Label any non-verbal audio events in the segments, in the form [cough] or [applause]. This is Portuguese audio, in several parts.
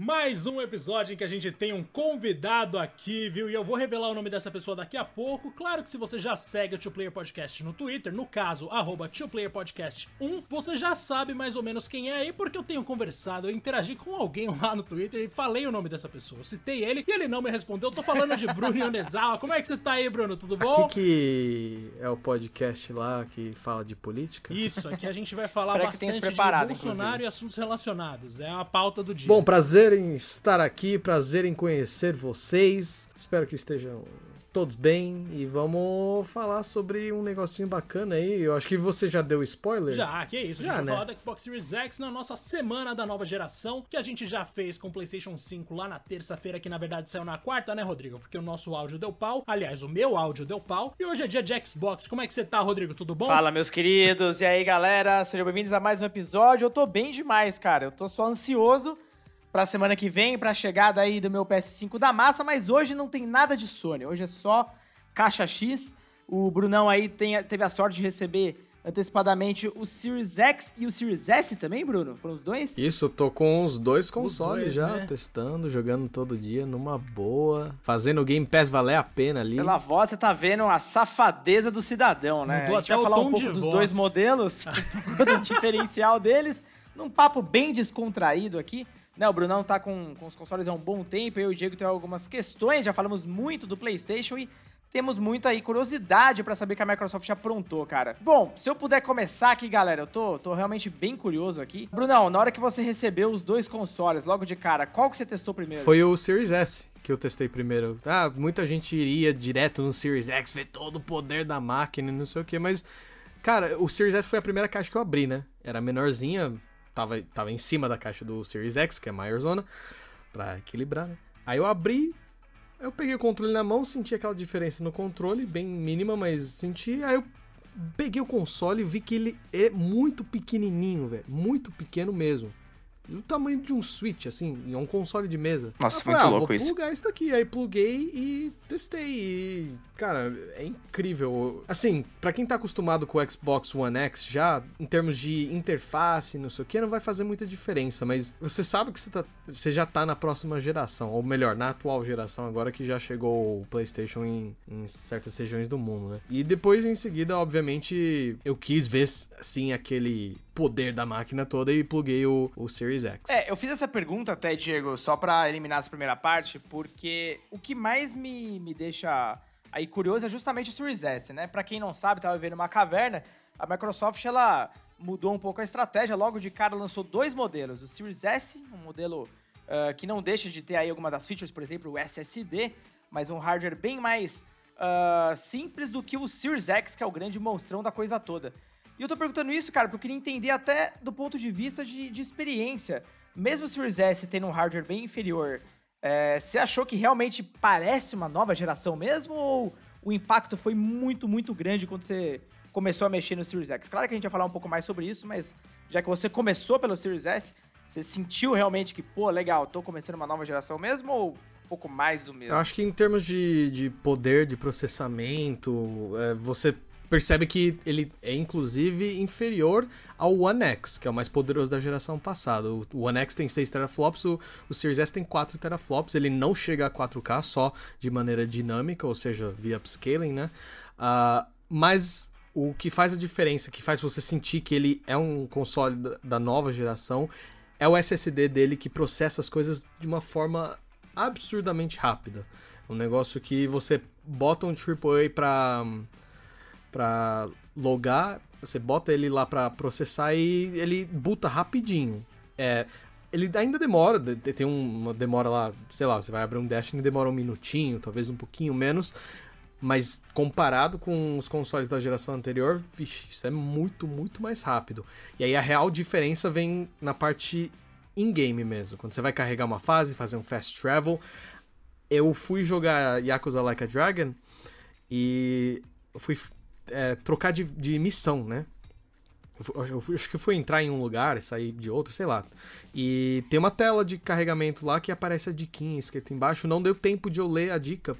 mais um episódio em que a gente tem um convidado aqui, viu? E eu vou revelar o nome dessa pessoa daqui a pouco. Claro que se você já segue o Two Player Podcast no Twitter, no caso, arroba Podcast 1, você já sabe mais ou menos quem é aí, porque eu tenho conversado, eu interagi com alguém lá no Twitter e falei o nome dessa pessoa. Eu citei ele e ele não me respondeu. Eu tô falando de Bruno [laughs] Yonezawa. Como é que você tá aí, Bruno? Tudo bom? Aqui que é o podcast lá que fala de política. Isso, aqui a gente vai [laughs] falar bastante de Bolsonaro inclusive. e assuntos relacionados. É a pauta do dia. Bom, prazer prazer em estar aqui, prazer em conhecer vocês. Espero que estejam todos bem e vamos falar sobre um negocinho bacana aí. Eu acho que você já deu spoiler. Já, que é isso. A gente já, vai né? falar da Xbox Series X na nossa semana da nova geração, que a gente já fez com o PlayStation 5 lá na terça-feira, que na verdade saiu na quarta, né, Rodrigo? Porque o nosso áudio deu pau. Aliás, o meu áudio deu pau. E hoje é dia de Xbox. Como é que você tá, Rodrigo? Tudo bom? Fala, meus queridos. E aí, galera? Sejam bem-vindos a mais um episódio. Eu tô bem demais, cara. Eu tô só ansioso pra semana que vem, pra chegada aí do meu PS5 da massa, mas hoje não tem nada de Sony, hoje é só caixa X. O Brunão aí tem, teve a sorte de receber antecipadamente o Series X e o Series S também, Bruno? Foram os dois? Isso, tô com os dois consoles os dois, já, né? testando, jogando todo dia, numa boa, fazendo o Game Pass valer a pena ali. Pela voz, você tá vendo a safadeza do cidadão, né? Mudou a gente vai falar um pouco dos voz. dois modelos, [laughs] do diferencial deles, num papo bem descontraído aqui. Né, o Brunão tá com, com os consoles há um bom tempo, eu e o Diego tem algumas questões, já falamos muito do PlayStation e temos muito aí curiosidade para saber que a Microsoft aprontou, cara. Bom, se eu puder começar aqui, galera, eu tô, tô realmente bem curioso aqui. Brunão, na hora que você recebeu os dois consoles, logo de cara, qual que você testou primeiro? Foi o Series S que eu testei primeiro. Ah, muita gente iria direto no Series X, ver todo o poder da máquina e não sei o que, mas, cara, o Series S foi a primeira caixa que eu abri, né? Era menorzinha, tava, tava em cima da caixa do Series X, que é maior zona, pra equilibrar, né? Aí eu abri, eu peguei o controle na mão, senti aquela diferença no controle, bem mínima, mas senti. Aí eu peguei o console e vi que ele é muito pequenininho, velho. Muito pequeno mesmo o tamanho de um Switch, assim, é um console de mesa. Nossa, falei, muito ah, louco vou isso. plugar isso daqui. Aí pluguei e testei. E, cara, é incrível. Assim, para quem tá acostumado com o Xbox One X já, em termos de interface, não sei o que, não vai fazer muita diferença. Mas você sabe que você, tá, você já tá na próxima geração. Ou melhor, na atual geração, agora que já chegou o PlayStation em, em certas regiões do mundo, né? E depois, em seguida, obviamente, eu quis ver, assim, aquele poder da máquina toda e pluguei o, o Series X. É, eu fiz essa pergunta até, Diego, só para eliminar essa primeira parte, porque o que mais me, me deixa aí curioso é justamente o Series S, né? Para quem não sabe, tava vivendo uma caverna, a Microsoft ela mudou um pouco a estratégia, logo de cara lançou dois modelos, o Series S, um modelo uh, que não deixa de ter aí alguma das features, por exemplo, o SSD, mas um hardware bem mais uh, simples do que o Series X, que é o grande monstrão da coisa toda. E eu tô perguntando isso, cara, porque eu queria entender até do ponto de vista de, de experiência. Mesmo o Series S tendo um hardware bem inferior, é, você achou que realmente parece uma nova geração mesmo? Ou o impacto foi muito, muito grande quando você começou a mexer no Series X? Claro que a gente vai falar um pouco mais sobre isso, mas já que você começou pelo Series S, você sentiu realmente que, pô, legal, tô começando uma nova geração mesmo? Ou um pouco mais do mesmo? Eu acho que em termos de, de poder de processamento, é, você percebe que ele é inclusive inferior ao One X, que é o mais poderoso da geração passada. O One X tem 6 teraflops, o, o Series S tem 4 teraflops, ele não chega a 4K só de maneira dinâmica, ou seja, via upscaling, né? Uh, mas o que faz a diferença, que faz você sentir que ele é um console da nova geração, é o SSD dele que processa as coisas de uma forma absurdamente rápida. Um negócio que você bota um AAA pra para logar, você bota ele lá para processar e ele buta rapidinho. É, ele ainda demora, tem uma demora lá, sei lá, você vai abrir um Destiny demora um minutinho, talvez um pouquinho menos, mas comparado com os consoles da geração anterior, vixe, isso é muito, muito mais rápido. E aí a real diferença vem na parte in-game mesmo, quando você vai carregar uma fase, fazer um fast travel. Eu fui jogar Yakuza Like a Dragon e eu fui é, trocar de, de missão, né? Eu, eu, eu, acho que foi entrar em um lugar, sair de outro, sei lá. E tem uma tela de carregamento lá que aparece a diquinha escrita embaixo. Não deu tempo de eu ler a dica.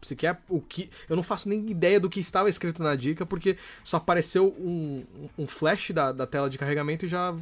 Se quer o que. Eu não faço nem ideia do que estava escrito na dica, porque só apareceu um, um flash da, da tela de carregamento e já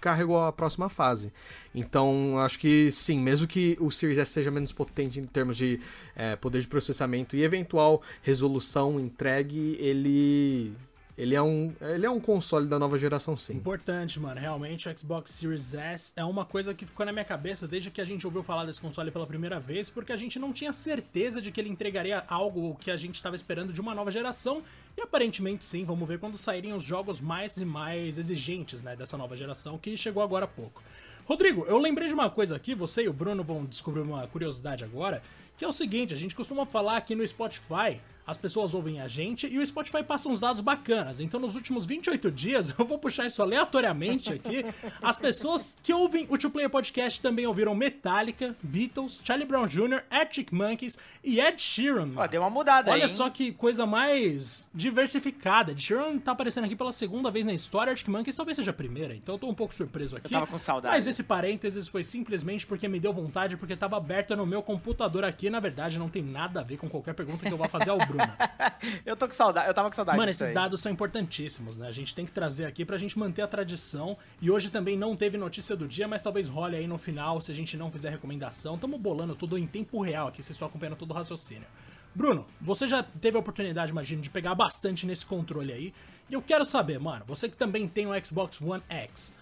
carregou a próxima fase. Então, acho que sim, mesmo que o Series S seja menos potente em termos de é, poder de processamento e eventual resolução entregue, ele ele é um, ele é um console da nova geração, sim. Importante, mano. Realmente, o Xbox Series S é uma coisa que ficou na minha cabeça desde que a gente ouviu falar desse console pela primeira vez, porque a gente não tinha certeza de que ele entregaria algo que a gente estava esperando de uma nova geração. E aparentemente sim, vamos ver quando saírem os jogos mais e mais exigentes, né, dessa nova geração que chegou agora há pouco. Rodrigo, eu lembrei de uma coisa aqui, você e o Bruno vão descobrir uma curiosidade agora, que é o seguinte, a gente costuma falar aqui no Spotify as pessoas ouvem a gente e o Spotify passa uns dados bacanas. Então, nos últimos 28 dias, [laughs] eu vou puxar isso aleatoriamente aqui. As pessoas que ouvem o Two Player Podcast também ouviram Metallica, Beatles, Charlie Brown Jr., Arctic Monkeys e Ed Sheeran. Ó, deu uma mudada Olha aí. só que coisa mais diversificada. Ed Sheeran tá aparecendo aqui pela segunda vez na história, Arctic Monkeys talvez seja a primeira, então eu tô um pouco surpreso aqui. Eu tava com saudade. Mas esse parênteses foi simplesmente porque me deu vontade, porque tava aberto no meu computador aqui. Na verdade, não tem nada a ver com qualquer pergunta que eu vou fazer ao Bruno. [laughs] [laughs] eu tô com saudade, eu tava com saudade. Mano, esses aí. dados são importantíssimos, né? A gente tem que trazer aqui pra gente manter a tradição. E hoje também não teve notícia do dia, mas talvez role aí no final, se a gente não fizer recomendação. Tamo bolando tudo em tempo real aqui, vocês estão acompanhando todo o raciocínio. Bruno, você já teve a oportunidade, imagino, de pegar bastante nesse controle aí. E eu quero saber, mano, você que também tem o Xbox One X,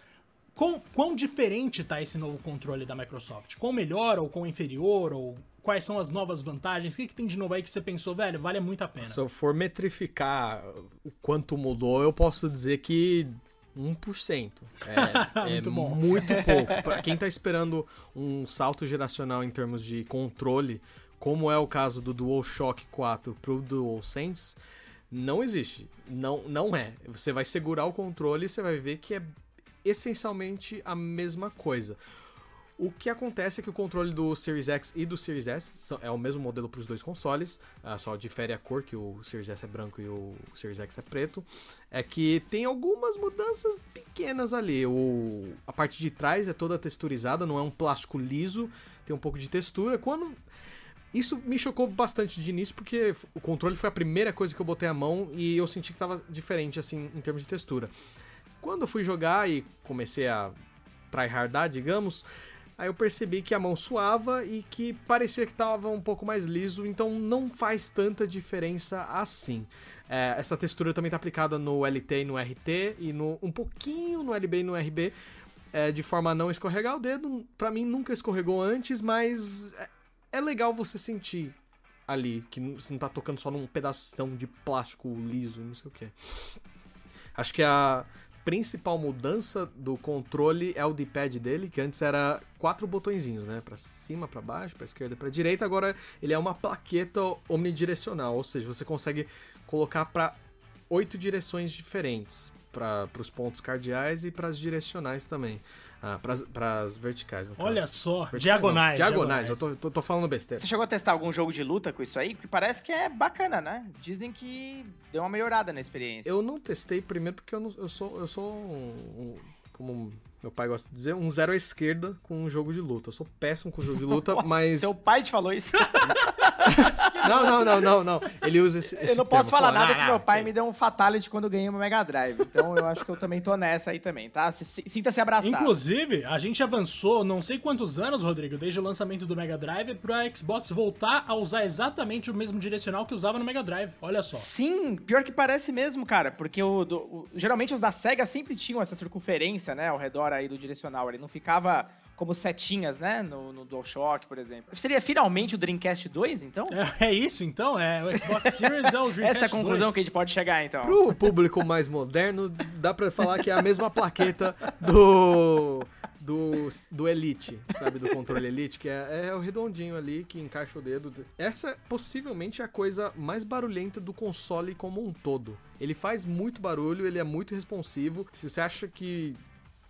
quão, quão diferente tá esse novo controle da Microsoft? Quão melhor ou quão inferior? Ou quais são as novas vantagens? O que, que tem de novo aí que você pensou, velho, vale muito a pena? Se eu for metrificar o quanto mudou, eu posso dizer que 1%. [laughs] É, é Muito bom. muito [laughs] pouco. Pra quem tá esperando um salto geracional em termos de controle, como é o caso do DualShock 4 pro DualSense, não existe. Não, não é. Você vai segurar o controle e você vai ver que é essencialmente a mesma coisa. O que acontece é que o controle do Series X e do Series S é o mesmo modelo para os dois consoles, ah, só difere a cor, que o Series S é branco e o Series X é preto. É que tem algumas mudanças pequenas ali. O, a parte de trás é toda texturizada, não é um plástico liso, tem um pouco de textura. Quando isso me chocou bastante de início, porque o controle foi a primeira coisa que eu botei a mão e eu senti que tava diferente, assim, em termos de textura. Quando eu fui jogar e comecei a tryhardar, digamos, aí eu percebi que a mão suava e que parecia que tava um pouco mais liso, então não faz tanta diferença assim. É, essa textura também tá aplicada no LT e no RT, e no, um pouquinho no LB e no RB, é, de forma a não escorregar o dedo. Pra mim nunca escorregou antes, mas é, é legal você sentir ali, que você não tá tocando só num pedaço de plástico liso, não sei o que. Acho que a principal mudança do controle é o D-pad dele, que antes era quatro botõezinhos, né? Pra cima, pra baixo, pra esquerda, pra direita. Agora ele é uma plaqueta omnidirecional, ou seja, você consegue colocar pra oito direções diferentes, para os pontos cardeais e para as direcionais também, ah, para as verticais. no caso. Olha só, Verticais diagonais. não, diagonais. Eu tô, tô, tô falando besteira. Você chegou a testar algum jogo de luta com isso aí? Porque parece que é bacana, né? Dizem que deu uma melhorada na experiência. Eu não testei primeiro porque eu, não- eu sou, eu sou um, um- como meu pai gosta de dizer, um zero à esquerda com um jogo de luta. Eu sou péssimo com jogo de luta, [laughs] Nossa, mas. Seu pai te falou isso? [laughs] [laughs] Não, não, não, não, não. Ele usa esse. esse eu não posso termo. falar Fala, nada "Ah, que meu pai me deu um fatality quando eu ganhei uma Mega Drive. Então eu acho que eu também tô nessa aí também, tá? Se- se- Sinta-se abraçado. Inclusive, a gente avançou não sei quantos anos, Rodrigo, desde o lançamento do Mega Drive, pra Xbox voltar a usar exatamente o mesmo direcional que usava no Mega Drive. Olha só. Sim, pior que parece mesmo, cara, porque o, do- o- geralmente os da SEGA sempre tinham essa circunferência, né, ao redor aí do direcional, ele não ficava como setinhas, né, no, no DualShock, por exemplo. Seria finalmente o Dreamcast 2, então? É, é isso então? É, o Xbox Series é o [laughs] Dreamcast Essa é a conclusão 2. que a gente pode chegar, então. Pro público mais moderno, dá pra falar que é a mesma plaqueta do. Do, do Elite, sabe? Do controle Elite, que é, é o redondinho ali que encaixa o dedo. Essa possivelmente é a coisa mais barulhenta do console como um todo. Ele faz muito barulho, ele é muito responsivo. Se você acha que.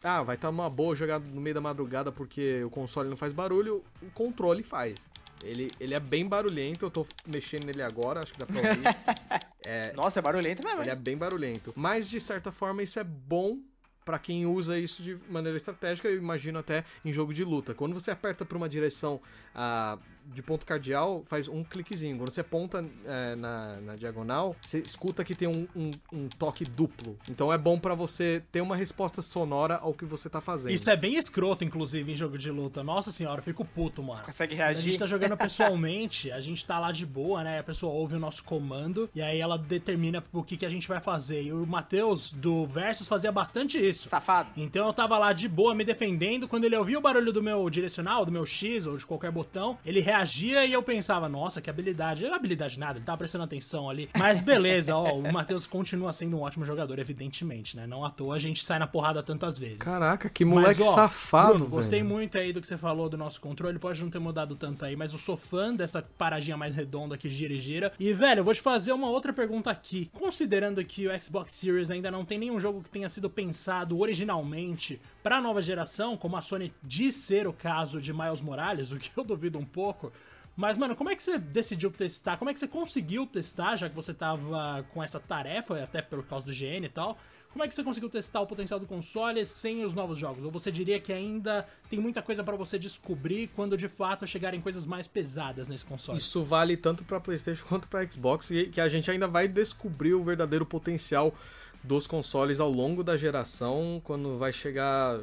Ah, vai estar uma boa jogar no meio da madrugada porque o console não faz barulho, o controle faz. Ele, ele é bem barulhento, eu tô mexendo nele agora, acho que dá pra ouvir. [laughs] Nossa, é barulhento mesmo. Ele é bem barulhento. Mas, de certa forma, isso é bom pra quem usa isso de maneira estratégica, eu imagino até em jogo de luta. Quando você aperta pra uma direção ah, de ponto cardial faz um cliquezinho. Quando você aponta é, na, na, diagonal, você escuta que tem um, um, um toque duplo. Então é bom para você ter uma resposta sonora ao que você tá fazendo. Isso é bem escroto, inclusive, em jogo de luta. Nossa senhora, eu fico puto, mano. Consegue reagir? A gente tá jogando pessoalmente, a gente tá lá de boa, né? A pessoa ouve o nosso comando e aí ela determina o que, que a gente vai fazer. E o Matheus do Versus fazia bastante isso. Safado. Então eu tava lá de boa me defendendo. Quando ele ouvia o barulho do meu direcional, do meu X ou de qualquer botão, ele reagia e eu pensava, nossa, que habilidade. É habilidade nada, ele tava prestando atenção ali. Mas beleza, ó, o Matheus continua sendo um ótimo jogador, evidentemente, né? Não à toa a gente sai na porrada tantas vezes. Caraca, que moleque mas, ó, safado, Bruno, Gostei muito aí do que você falou do nosso controle, pode não ter mudado tanto aí, mas eu sou fã dessa paradinha mais redonda que gira e gira. E, velho, eu vou te fazer uma outra pergunta aqui. Considerando que o Xbox Series ainda não tem nenhum jogo que tenha sido pensado originalmente para a nova geração, como a Sony diz ser o caso de Miles Morales, [laughs] o que eu duvido um pouco. Mas, mano, como é que você decidiu testar? Como é que você conseguiu testar, já que você tava com essa tarefa, até por causa do GN e tal? Como é que você conseguiu testar o potencial do console sem os novos jogos? Ou você diria que ainda tem muita coisa para você descobrir quando de fato chegarem coisas mais pesadas nesse console? Isso vale tanto para PlayStation quanto para Xbox, que a gente ainda vai descobrir o verdadeiro potencial dos consoles ao longo da geração, quando vai chegar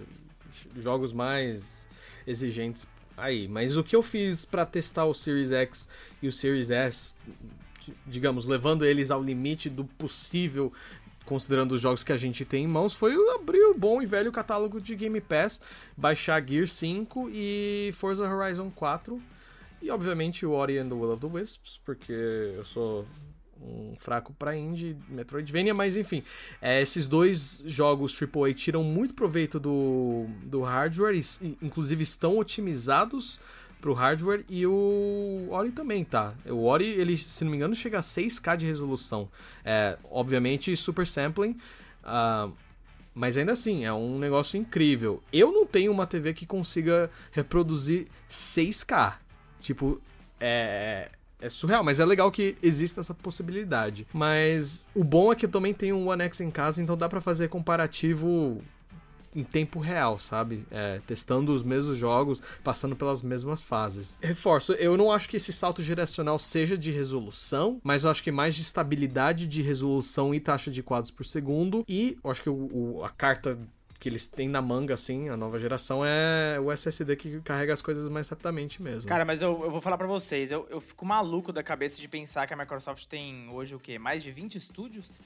jogos mais exigentes aí. Mas o que eu fiz para testar o Series X e o Series S, digamos, levando eles ao limite do possível, considerando os jogos que a gente tem em mãos, foi abrir o bom e velho catálogo de Game Pass, baixar Gear 5 e Forza Horizon 4. E obviamente o Ori and the Will of the Wisps, porque eu sou um fraco para indie, Metroidvania, mas enfim, é, esses dois jogos AAA tiram muito proveito do, do hardware, e, inclusive estão otimizados pro hardware e o Ori também tá. O Ori, ele, se não me engano, chega a 6K de resolução. É, obviamente, super sampling, uh, mas ainda assim, é um negócio incrível. Eu não tenho uma TV que consiga reproduzir 6K. Tipo, é, é surreal, mas é legal que exista essa possibilidade. Mas o bom é que eu também tenho um One X em casa, então dá para fazer comparativo em tempo real, sabe? É, testando os mesmos jogos, passando pelas mesmas fases. Reforço, eu não acho que esse salto geracional seja de resolução, mas eu acho que mais de estabilidade de resolução e taxa de quadros por segundo. E eu acho que o, o, a carta que eles têm na manga, assim, a nova geração, é o SSD que carrega as coisas mais rapidamente mesmo. Cara, mas eu, eu vou falar para vocês, eu, eu fico maluco da cabeça de pensar que a Microsoft tem hoje o quê? Mais de 20 estúdios?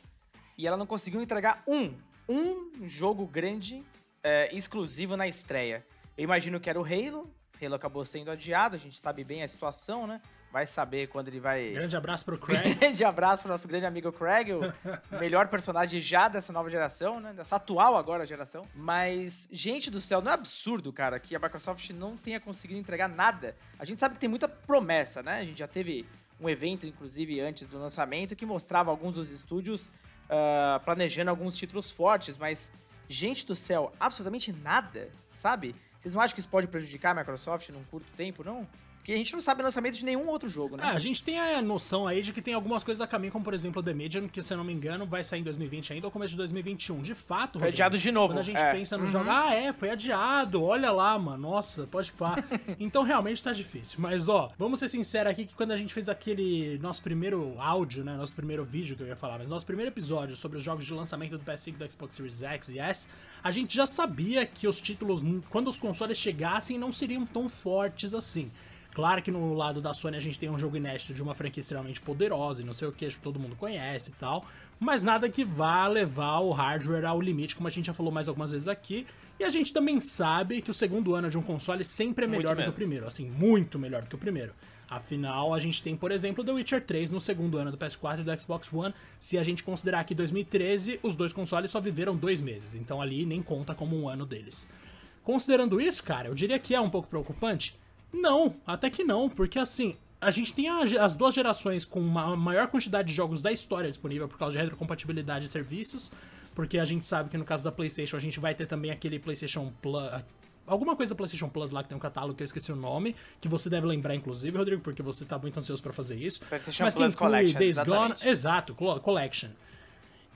E ela não conseguiu entregar um, um jogo grande é, exclusivo na estreia. Eu imagino que era o Halo, Halo acabou sendo adiado, a gente sabe bem a situação, né? Vai saber quando ele vai. Grande abraço pro [laughs] Craig. grande abraço pro nosso grande amigo Craig, o [laughs] melhor personagem já dessa nova geração, né? Dessa atual agora geração. Mas, gente do céu, não é absurdo, cara, que a Microsoft não tenha conseguido entregar nada. A gente sabe que tem muita promessa, né? A gente já teve um evento, inclusive, antes do lançamento, que mostrava alguns dos estúdios uh, planejando alguns títulos fortes, mas, gente do céu, absolutamente nada, sabe? Vocês não acham que isso pode prejudicar a Microsoft num curto tempo, não? Porque a gente não sabe o lançamento de nenhum outro jogo, né? É, a gente tem a noção aí de que tem algumas coisas a caminho, como por exemplo o The Medium, que se eu não me engano vai sair em 2020 ainda ou começo de 2021. De fato, Foi Rodrigo, adiado de novo. Quando a gente é. pensa no uhum. jogo, ah, é, foi adiado, olha lá, mano, nossa, pode pá. [laughs] então realmente tá difícil. Mas ó, vamos ser sinceros aqui que quando a gente fez aquele nosso primeiro áudio, né, nosso primeiro vídeo que eu ia falar, mas nosso primeiro episódio sobre os jogos de lançamento do PS5 do Xbox Series X e S, a gente já sabia que os títulos, quando os consoles chegassem, não seriam tão fortes assim. Claro que no lado da Sony a gente tem um jogo inédito de uma franquia extremamente poderosa e não sei o que, acho que todo mundo conhece e tal, mas nada que vá levar o hardware ao limite, como a gente já falou mais algumas vezes aqui. E a gente também sabe que o segundo ano de um console sempre é melhor do que o primeiro, assim, muito melhor do que o primeiro. Afinal, a gente tem, por exemplo, The Witcher 3 no segundo ano do PS4 e do Xbox One. Se a gente considerar que 2013, os dois consoles só viveram dois meses, então ali nem conta como um ano deles. Considerando isso, cara, eu diria que é um pouco preocupante. Não, até que não, porque assim, a gente tem a, as duas gerações com uma maior quantidade de jogos da história disponível por causa de retrocompatibilidade de serviços, porque a gente sabe que no caso da PlayStation a gente vai ter também aquele PlayStation Plus. Alguma coisa da PlayStation Plus lá que tem um catálogo que eu esqueci o nome, que você deve lembrar, inclusive, Rodrigo, porque você tá muito ansioso para fazer isso. PlayStation Mas Plus Collection. Days Gone, exato, Collection.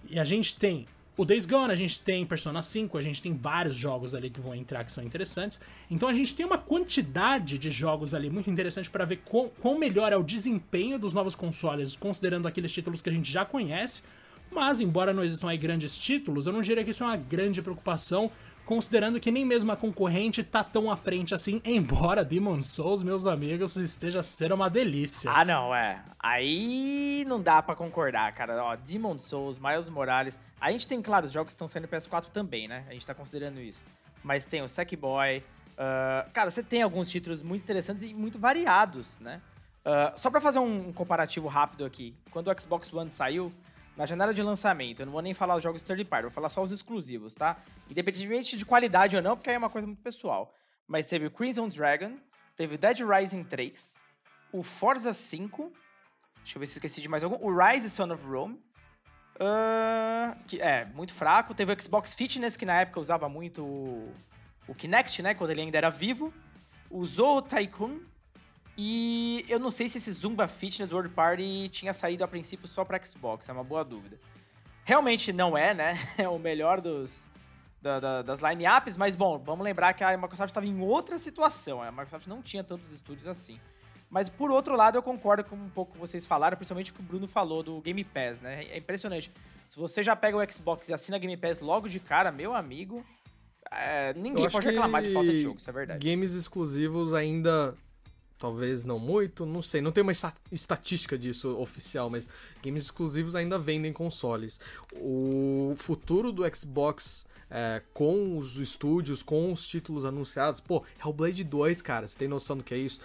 E a gente tem o Days Gone, a gente tem Persona 5, a gente tem vários jogos ali que vão entrar que são interessantes. Então a gente tem uma quantidade de jogos ali muito interessante para ver quão, quão melhor é o desempenho dos novos consoles, considerando aqueles títulos que a gente já conhece. Mas, embora não existam aí grandes títulos, eu não diria que isso é uma grande preocupação, considerando que nem mesmo a concorrente tá tão à frente assim, embora Demon Souls, meus amigos, esteja sendo uma delícia. Ah, não, é. Aí não dá para concordar, cara. Ó, Demon Souls, Miles Morales. A gente tem, claro, os jogos que estão saindo no PS4 também, né? A gente tá considerando isso. Mas tem o Sackboy. Uh, cara, você tem alguns títulos muito interessantes e muito variados, né? Uh, só para fazer um comparativo rápido aqui. Quando o Xbox One saiu, na janela de lançamento, eu não vou nem falar os jogos third party, vou falar só os exclusivos, tá? Independentemente de qualidade ou não, porque aí é uma coisa muito pessoal. Mas teve o Crimson Dragon, teve Dead Rising 3, o Forza 5, deixa eu ver se eu esqueci de mais algum, o Rise Son of Rome, uh, que é muito fraco, teve o Xbox Fitness, que na época usava muito o, o Kinect, né, quando ele ainda era vivo, o Zoo Tycoon, e eu não sei se esse Zumba Fitness World Party tinha saído a princípio só para Xbox, é uma boa dúvida. Realmente não é, né? [laughs] É o melhor dos, da, da, das line-ups, mas bom, vamos lembrar que a Microsoft estava em outra situação. A Microsoft não tinha tantos estúdios assim. Mas por outro lado, eu concordo com um pouco que vocês falaram, principalmente o que o Bruno falou do Game Pass, né? É impressionante. Se você já pega o Xbox e assina Game Pass logo de cara, meu amigo, é, ninguém pode reclamar de falta de jogo, isso é verdade. Games exclusivos ainda Talvez não muito, não sei. Não tem uma estatística disso oficial, mas games exclusivos ainda vendem consoles. O futuro do Xbox é, com os estúdios, com os títulos anunciados, pô, Hellblade 2, cara, você tem noção do que é isso?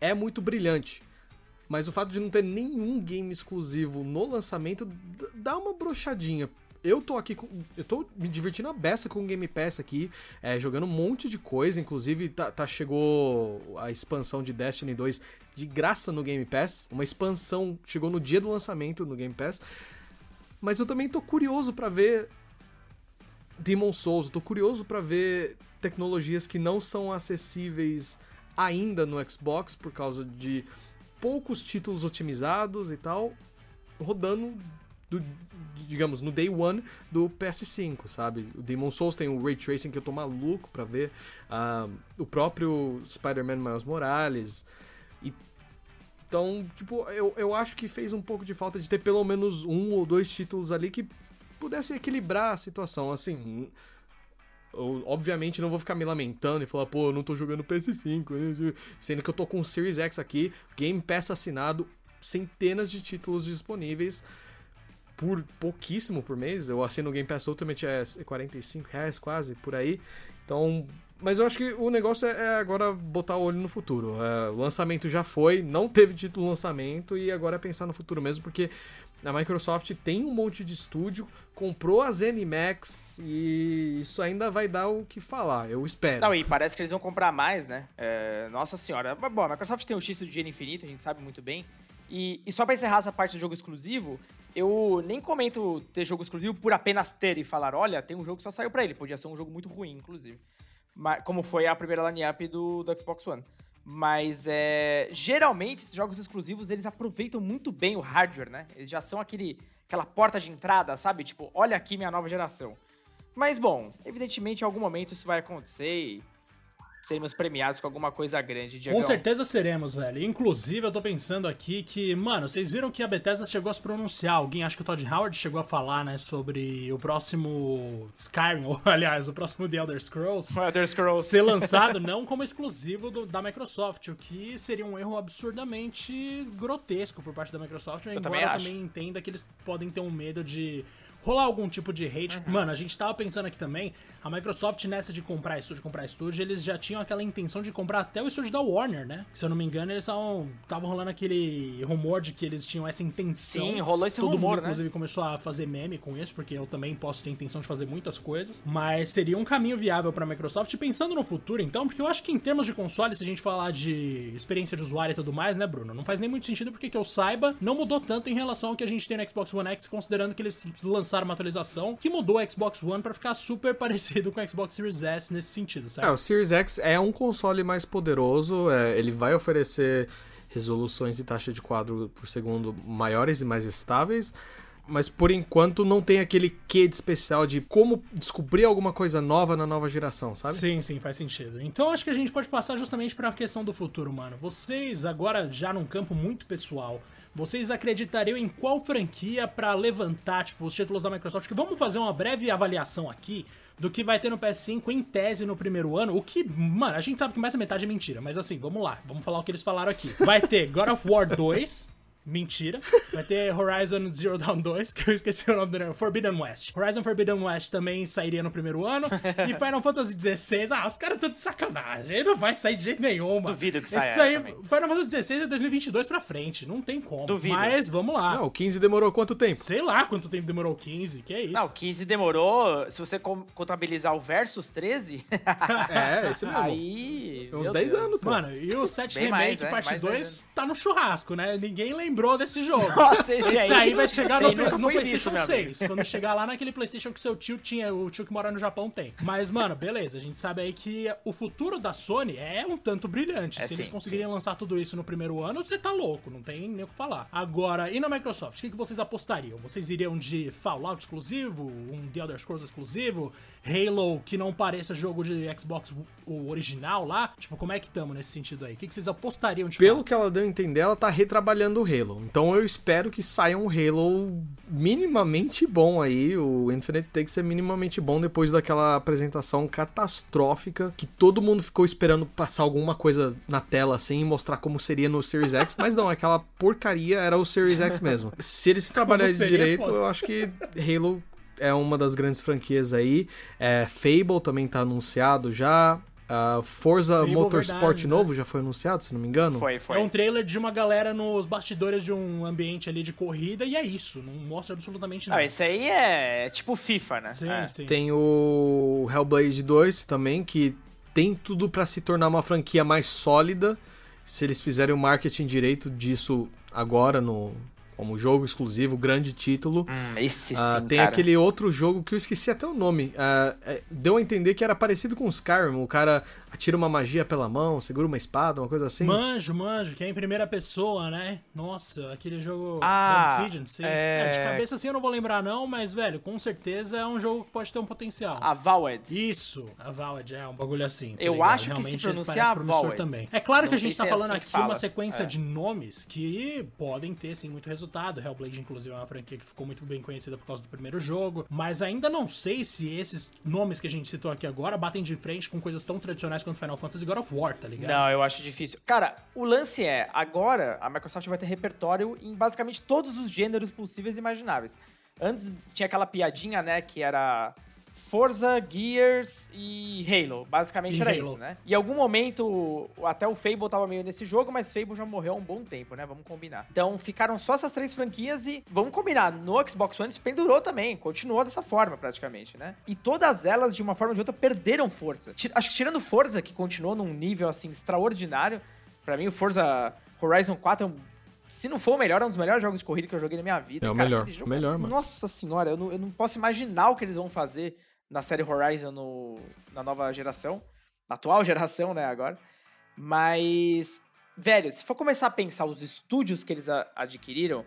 É muito brilhante. Mas o fato de não ter nenhum game exclusivo no lançamento dá uma brochadinha eu tô aqui com, Eu tô me divertindo a beça com o Game Pass aqui, é, jogando um monte de coisa. Inclusive, tá, tá, chegou a expansão de Destiny 2 de graça no Game Pass. Uma expansão chegou no dia do lançamento no Game Pass. Mas eu também tô curioso para ver Demon Souls, tô curioso para ver tecnologias que não são acessíveis ainda no Xbox por causa de poucos títulos otimizados e tal, rodando do, digamos, no day one do PS5, sabe? O Demon Souls tem o Ray Tracing que eu tô maluco pra ver. Uh, o próprio Spider-Man Miles Morales. E, então, tipo, eu, eu acho que fez um pouco de falta de ter pelo menos um ou dois títulos ali que pudessem equilibrar a situação. Assim, eu, obviamente não vou ficar me lamentando e falar, pô, eu não tô jogando PS5, sendo que eu tô com o Series X aqui, Game Pass assinado, centenas de títulos disponíveis por pouquíssimo por mês. Eu assino o Game Pass Ultimate é 45 reais quase, por aí. Então, mas eu acho que o negócio é, é agora botar o olho no futuro. É, o lançamento já foi, não teve título lançamento e agora é pensar no futuro mesmo, porque a Microsoft tem um monte de estúdio, comprou a ZeniMax e isso ainda vai dar o que falar, eu espero. Não, e parece que eles vão comprar mais, né? É, nossa senhora. Bom, a Microsoft tem o X do dinheiro infinito, a gente sabe muito bem. E, e só para encerrar essa parte do jogo exclusivo, eu nem comento ter jogo exclusivo por apenas ter e falar, olha, tem um jogo que só saiu para ele. Podia ser um jogo muito ruim, inclusive. Mas, como foi a primeira line-up do, do Xbox One. Mas é, geralmente esses jogos exclusivos eles aproveitam muito bem o hardware, né? Eles já são aquele, aquela porta de entrada, sabe? Tipo, olha aqui minha nova geração. Mas bom, evidentemente em algum momento isso vai acontecer e seremos premiados com alguma coisa grande. Diagão. Com certeza seremos, velho. Inclusive, eu tô pensando aqui que, mano, vocês viram que a Bethesda chegou a se pronunciar. Alguém, acho que o Todd Howard chegou a falar, né, sobre o próximo Skyrim, [laughs] ou aliás, o próximo The Elder Scrolls, [laughs] Elder Scrolls. ser lançado [laughs] não como exclusivo do, da Microsoft, o que seria um erro absurdamente grotesco por parte da Microsoft, eu embora também eu também entenda que eles podem ter um medo de rolar algum tipo de hate. Uhum. Mano, a gente tava pensando aqui também, a Microsoft nessa de comprar estúdio, comprar estúdio, eles já tinham aquela intenção de comprar até o estúdio da Warner, né? Se eu não me engano, eles estavam rolando aquele rumor de que eles tinham essa intenção. Sim, rolou esse Todo rumor, mundo, né? inclusive, começou a fazer meme com isso, porque eu também posso ter intenção de fazer muitas coisas. Mas seria um caminho viável pra Microsoft, pensando no futuro, então, porque eu acho que em termos de console, se a gente falar de experiência de usuário e tudo mais, né, Bruno? Não faz nem muito sentido, porque que eu saiba, não mudou tanto em relação ao que a gente tem no Xbox One X, considerando que eles lançaram uma atualização que mudou o Xbox One para ficar super [laughs] parecido com o Xbox Series S nesse sentido, certo? É, o Series X é um console mais poderoso, é, ele vai oferecer resoluções e taxa de quadro por segundo maiores e mais estáveis. mas por enquanto não tem aquele quê de especial de como descobrir alguma coisa nova na nova geração, sabe? Sim, sim, faz sentido. Então acho que a gente pode passar justamente para a questão do futuro, mano. Vocês agora já num campo muito pessoal, vocês acreditariam em qual franquia para levantar, tipo, os títulos da Microsoft? Que vamos fazer uma breve avaliação aqui do que vai ter no PS5 em tese no primeiro ano. O que, mano, a gente sabe que mais da metade é mentira, mas assim, vamos lá, vamos falar o que eles falaram aqui. Vai ter God of War 2, Mentira. Vai ter Horizon Zero Dawn 2, que eu esqueci o nome do Forbidden West. Horizon Forbidden West também sairia no primeiro ano. E [laughs] Final Fantasy XVI, ah, os caras estão de sacanagem. Ele não vai sair de jeito nenhum, mano. Duvido que saia Esse aí, também. Final Fantasy XVI é 2022 pra frente, não tem como. Duvido. Mas vamos lá. Não, o 15 demorou quanto tempo? Sei lá quanto tempo demorou o 15, que é isso. Não, 15 demorou. Se você contabilizar o Versus 13, [laughs] É, esse mesmo. aí. Uns meu 10 Deus. anos, pô. Mano, e o 7 Bem Remake mais, né? Parte Mais 2 dois tá no churrasco, né? Ninguém lembrou desse jogo. [laughs] Nossa, esse, Esse aí vai chegar no, no foi PlayStation visto, meu amigo. 6. Quando chegar lá naquele PlayStation que seu tio tinha, o tio que mora no Japão tem. Mas, mano, beleza. A gente sabe aí que o futuro da Sony é um tanto brilhante. É Se eles sim, conseguirem lançar tudo isso no primeiro ano, você tá louco. Não tem nem o que falar. Agora, e na Microsoft? O que, que vocês apostariam? Vocês iriam de Fallout exclusivo? Um The Elder Scrolls exclusivo? Halo que não pareça jogo de Xbox o original lá? Tipo, como é que estamos nesse sentido aí? O que, que vocês apostariam de Pelo fato? que ela deu a entender, ela tá retrabalhando o Halo. Então eu espero que saia um Halo minimamente bom aí. O Infinite tem que ser minimamente bom depois daquela apresentação catastrófica que todo mundo ficou esperando passar alguma coisa na tela assim e mostrar como seria no Series X. Mas não, aquela porcaria era o Series X mesmo. Se eles [laughs] trabalharem direito, foda. eu acho que Halo é uma das grandes franquias aí. É, Fable também tá anunciado já. Ah, Forza Fable, Motorsport verdade, né? novo já foi anunciado, se não me engano. Foi, foi. É um trailer de uma galera nos bastidores de um ambiente ali de corrida e é isso. Não mostra absolutamente nada. Ah, esse aí é tipo FIFA, né? Sim, É. sim. Tem o Hellblade 2 também, que tem tudo pra se tornar uma franquia mais sólida. Se eles fizerem o marketing direito disso agora no como jogo exclusivo, grande título. Hum, esse Ah, sim, tem cara. aquele outro jogo que eu esqueci até o nome. É, deu a entender que era parecido com Skyrim. O cara atira uma magia pela mão, segura uma espada, uma coisa assim. Manjo, manjo, que é em primeira pessoa, né? Nossa, aquele jogo Ah, Obsidian, sim. é- É, de cabeça assim eu não vou lembrar não, mas, velho, com certeza é um jogo que pode ter um potencial. A Valed. Isso, a Valid é um bagulho assim. tá Eu ligado? acho que se Realmente esse pronuncia parece promissor Valid. também. É claro que Não a gente tá se é falando assim que aqui uma fala. sequência É. de nomes que podem ter sim muito resultado. Hellblade, inclusive, é uma franquia que ficou muito bem conhecida por causa do primeiro jogo. Mas ainda não sei se esses nomes que a gente citou aqui agora batem de frente com coisas tão tradicionais quanto Final Fantasy God of War, tá ligado? Não, eu acho difícil. Cara, o lance é, agora a Microsoft vai ter repertório em basicamente todos os gêneros possíveis e imagináveis. Antes tinha aquela piadinha, né, que era Forza, Gears e Halo. Basicamente E era Halo. isso, né? Em algum momento, até o Fable tava meio nesse jogo, mas Fable já morreu há um bom tempo, né? Vamos combinar. Então ficaram só essas três franquias e, vamos combinar, no Xbox One isso pendurou também, continuou dessa forma praticamente, né? E todas elas, de uma forma ou de outra, perderam força. Acho que tirando Forza, que continuou num nível, assim, extraordinário, pra mim o Forza Horizon 4 é um se não for o melhor, é um dos melhores jogos de corrida que eu joguei na minha vida. É o Cara, melhor, jogo o melhor, é- mano. Nossa senhora, eu não, eu não posso imaginar o que eles vão fazer na série Horizon no- na nova geração. Na atual [laughs] geração, né, agora. Mas, velho, se for começar a pensar os estúdios que eles a- adquiriram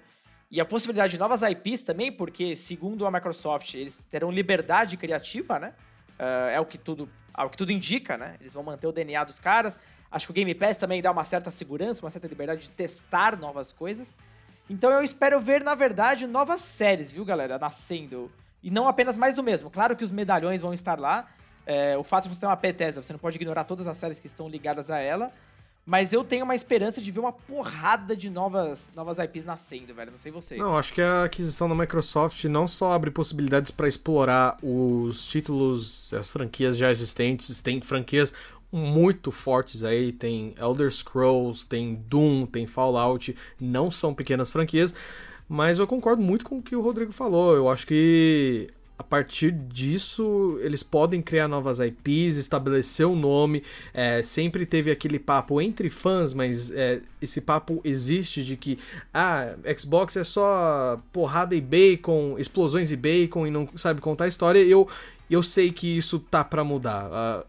e a possibilidade de novas IPs também, porque, segundo a Microsoft, eles terão liberdade criativa, né? Ah, é o que tudo, é o que tudo indica, né? Eles vão manter o DNA dos caras. Acho que o Game Pass também dá uma certa segurança, uma certa liberdade de testar novas coisas. Então eu espero ver, na verdade, novas séries, viu, galera, nascendo. E não apenas mais do mesmo. Claro que os medalhões vão estar lá. É, o fato de você ter uma Bethesda, você não pode ignorar todas as séries que estão ligadas a ela. Mas eu tenho uma esperança de ver uma porrada de novas, novas IPs nascendo, velho. Não sei vocês. Não, acho que a aquisição da Microsoft não só abre possibilidades para explorar os títulos, as franquias já existentes, tem franquias muito fortes aí, tem Elder Scrolls, tem Doom, tem Fallout, não são pequenas franquias, mas eu concordo muito com o que o Rodrigo falou. Eu acho que a partir disso eles podem criar novas IPs, estabelecer um nome. É, sempre teve aquele papo entre fãs, mas é, esse papo existe de que ah, Xbox é só porrada e bacon, explosões e bacon e não sabe contar a história. Eu, eu sei que isso tá pra mudar. A,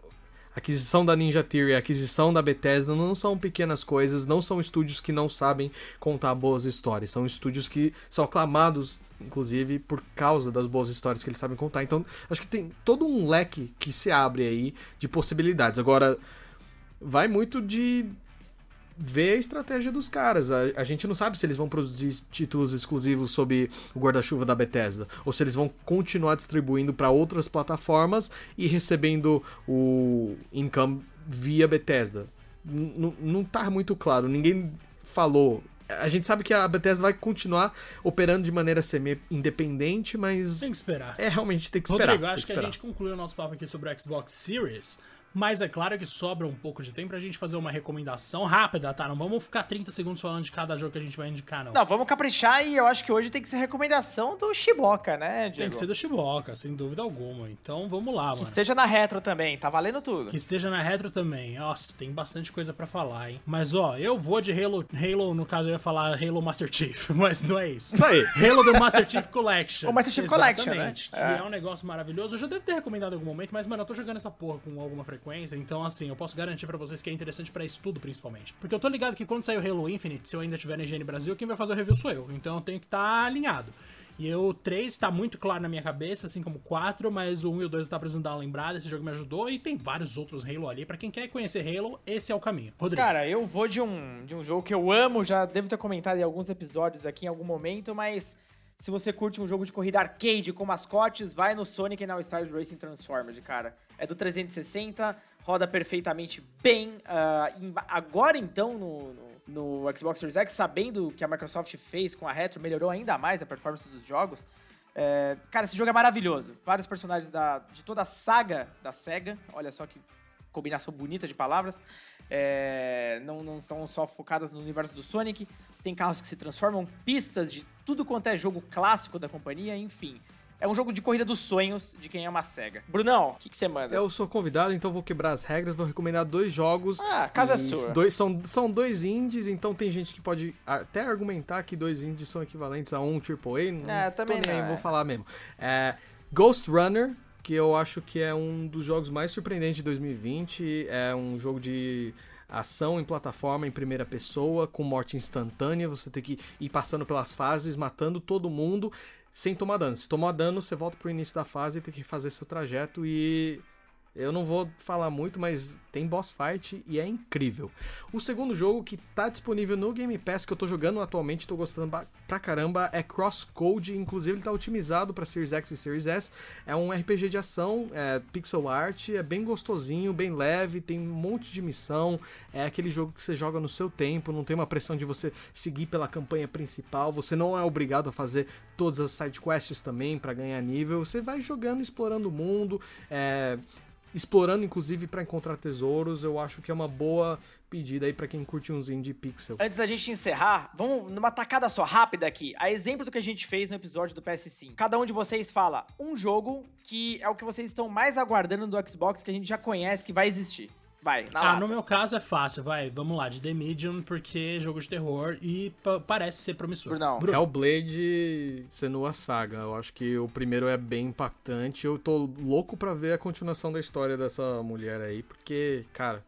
aquisição da Ninja Theory, aquisição da Bethesda não são pequenas coisas, não são estúdios que não sabem contar boas histórias, são estúdios que são aclamados, inclusive, por causa das boas histórias que eles sabem contar. Então, acho que tem todo um leque que se abre aí de possibilidades. Agora, vai muito de ver a estratégia dos caras. A, a, gente não sabe se eles vão produzir títulos exclusivos sob o guarda-chuva da Bethesda ou se eles vão continuar distribuindo para outras plataformas e recebendo o income via Bethesda. N não tá muito claro, ninguém falou. A gente sabe que a Bethesda vai continuar operando de maneira semi-independente, mas. Tem que esperar. É, realmente tem que esperar. Rodrigo, acho que, que, que a gente concluiu o nosso papo aqui sobre o Xbox Series. Mas é claro que sobra um pouco de tempo pra gente fazer uma recomendação rápida, tá? Não vamos ficar 30 segundos falando de cada jogo que a gente vai indicar, não. Não, vamos caprichar e eu acho que hoje tem que ser recomendação do Shiboka, né, Diego? Tem que ser do Shiboka, sem dúvida alguma. Então vamos lá, que mano. Que esteja na retro também, tá valendo tudo. Que esteja na retro também. Nossa, tem bastante coisa para falar, hein? Mas ó, eu vou de Halo, Halo, no caso eu ia falar Halo Master Chief, [laughs] mas não é isso. Isso aí. Halo The Master Chief Collection. O Master Chief Exatamente, Collection, né? Que é. é um negócio maravilhoso. Eu já devo ter recomendado em algum momento, mas mano, eu tô jogando essa porra com alguma frequência, então assim, eu posso garantir para vocês que é interessante para estudo, principalmente. Porque eu tô ligado que quando sair o Halo Infinite, se eu ainda estiver na IGN Brasil, quem vai fazer o review sou eu. Então eu tenho que estar tá alinhado. E o 3 tá muito claro na minha cabeça, assim como o 4, mas o 1 e o 2 eu tava precisando dar uma lembrada, esse jogo me ajudou, e tem vários outros Halo ali. para quem quer conhecer Halo, esse é o caminho. Rodrigo. Cara, eu vou de um, de um jogo que eu amo, já devo ter comentado em alguns episódios aqui em algum momento, mas se você curte um jogo de corrida arcade com mascotes, vai no Sonic and All Stars Racing Transformed, cara. É do 360, roda perfeitamente bem. Uh, agora então, no, no, no, Xbox Series X, sabendo que a Microsoft fez com a Retro, melhorou ainda mais a performance dos jogos. É, cara, esse jogo é maravilhoso. Vários personagens da, de toda a saga da SEGA. Olha só que combinação bonita de palavras. É, não, não são só focadas no universo do Sonic. Você tem carros que se transformam, pistas de tudo quanto é jogo clássico da companhia, enfim. É um jogo de corrida dos sonhos de quem ama a SEGA. Brunão, o que, que você manda? Eu sou convidado, então vou quebrar as regras, vou recomendar dois jogos. Ah, casa é sua. Dois, são, são dois indies, então tem gente que pode até argumentar que dois indies são equivalentes a um AAA. Não, é, também tô nem não, aí, é. vou falar mesmo. É, Ghost Runner, que eu acho que é um dos jogos mais surpreendentes de 2020. É um jogo de ação em plataforma em primeira pessoa, com morte instantânea. Você tem que ir passando pelas fases, matando todo mundo sem tomar dano. Se tomar dano, você volta pro início da fase e tem que fazer seu trajeto e eu não vou falar muito, mas tem boss fight e é incrível. O segundo jogo que tá disponível no Game Pass que eu tô jogando atualmente, tô gostando pra caramba, é Crosscode, inclusive ele tá otimizado para Series X e Series S. É um RPG de ação, é pixel art, é bem gostosinho, bem leve, tem um monte de missão, é aquele jogo que você joga no seu tempo, não tem uma pressão de você seguir pela campanha principal, você não é obrigado a fazer todas as side quests também para ganhar nível, você vai jogando, explorando o mundo, é explorando inclusive para encontrar tesouros, eu acho que é uma boa pedida aí para quem curte uns indie pixel. Antes da gente encerrar, vamos numa tacada só rápida aqui. A exemplo do que a gente fez no episódio do PS5. Cada um de vocês fala um jogo que é o que vocês estão mais aguardando do Xbox que a gente já conhece que vai existir. Vai, na Ah, lata. no meu caso é fácil, vai, vamos lá, de The Medium, porque é jogo de terror e parece ser promissor. Brunão. Bruno. Hellblade Senua Saga, eu acho que o primeiro é bem impactante. Eu tô louco pra ver a continuação da história dessa mulher aí, porque, cara,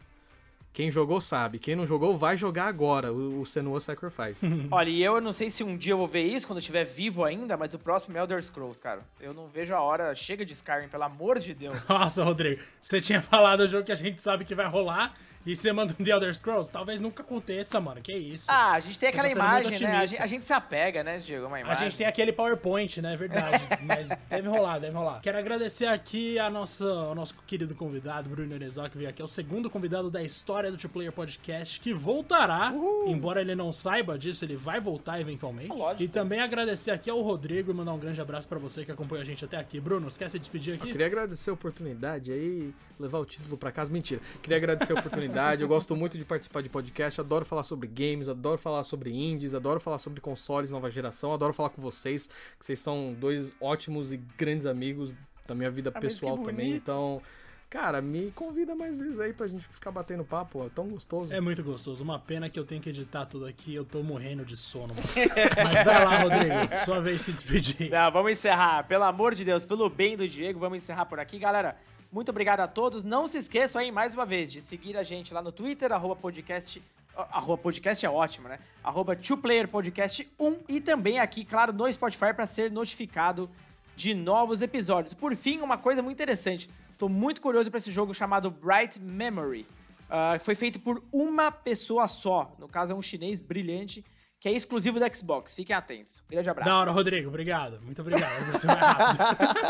quem jogou sabe, quem não jogou vai jogar agora o, o Senua Sacrifice. [laughs] Olha, e eu não sei se um dia eu vou ver isso, quando eu estiver vivo ainda, mas o próximo é Elder Scrolls, cara. Eu não vejo a hora. Chega de Skyrim, pelo amor de Deus. [laughs] Nossa, Rodrigo, você tinha falado o jogo que a gente sabe que vai rolar e você manda um The Elder Scrolls? Talvez nunca aconteça, mano. Que isso. Ah, a gente tem aquela imagem, né? A gente, a gente se apega, né, Diego? Uma A imagem. gente tem aquele PowerPoint, né? É verdade. [laughs] Mas deve rolar, deve rolar. Quero agradecer aqui a nossa, ao nosso querido convidado, Bruno Erezal, que veio aqui. É o segundo convidado da história do Two Player Podcast, que voltará. Embora ele não saiba disso, ele vai voltar eventualmente. Lógico. E também agradecer aqui ao Rodrigo e mandar um grande abraço pra você que acompanha a gente até aqui. Bruno, esquece de despedir Eu aqui? queria agradecer a oportunidade aí, levar o título pra casa. Mentira. Queria agradecer a oportunidade. Eu gosto muito de participar de podcast. Adoro falar sobre games, adoro falar sobre indies, adoro falar sobre consoles nova geração. Adoro falar com vocês, que vocês são dois ótimos e grandes amigos da minha vida Ah, pessoal também. Então, cara, me convida mais vezes aí pra gente ficar batendo papo. É tão gostoso. É muito gostoso. Uma pena que eu tenho que editar tudo aqui. Eu tô morrendo de sono, mano. [laughs] Mas vai lá, Rodrigo. Sua vez de se despedir. Não, vamos encerrar. Pelo amor de Deus, pelo bem do Diego, vamos encerrar por aqui. Galera, Muito obrigado a todos. Não se esqueçam aí, mais uma vez, de seguir a gente lá no Twitter, arroba podcast. Arroba podcast é ótimo, né? Arroba 2playerpodcast1 e também aqui, claro, no Spotify para ser notificado de novos episódios. Por fim, uma coisa muito interessante. Tô muito curioso para esse jogo chamado Bright Memory. Uh, foi feito por uma pessoa só. No caso, é um chinês brilhante que é exclusivo do Xbox. Fiquem atentos. grande abraço. Da hora, Rodrigo. Obrigado. Muito obrigado. Você vai rápido.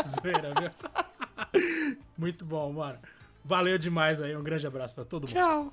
[laughs] [laughs] Zoeira, viu? Muito bom, mano. Valeu demais aí. Um grande abraço para todo mundo. Tchau.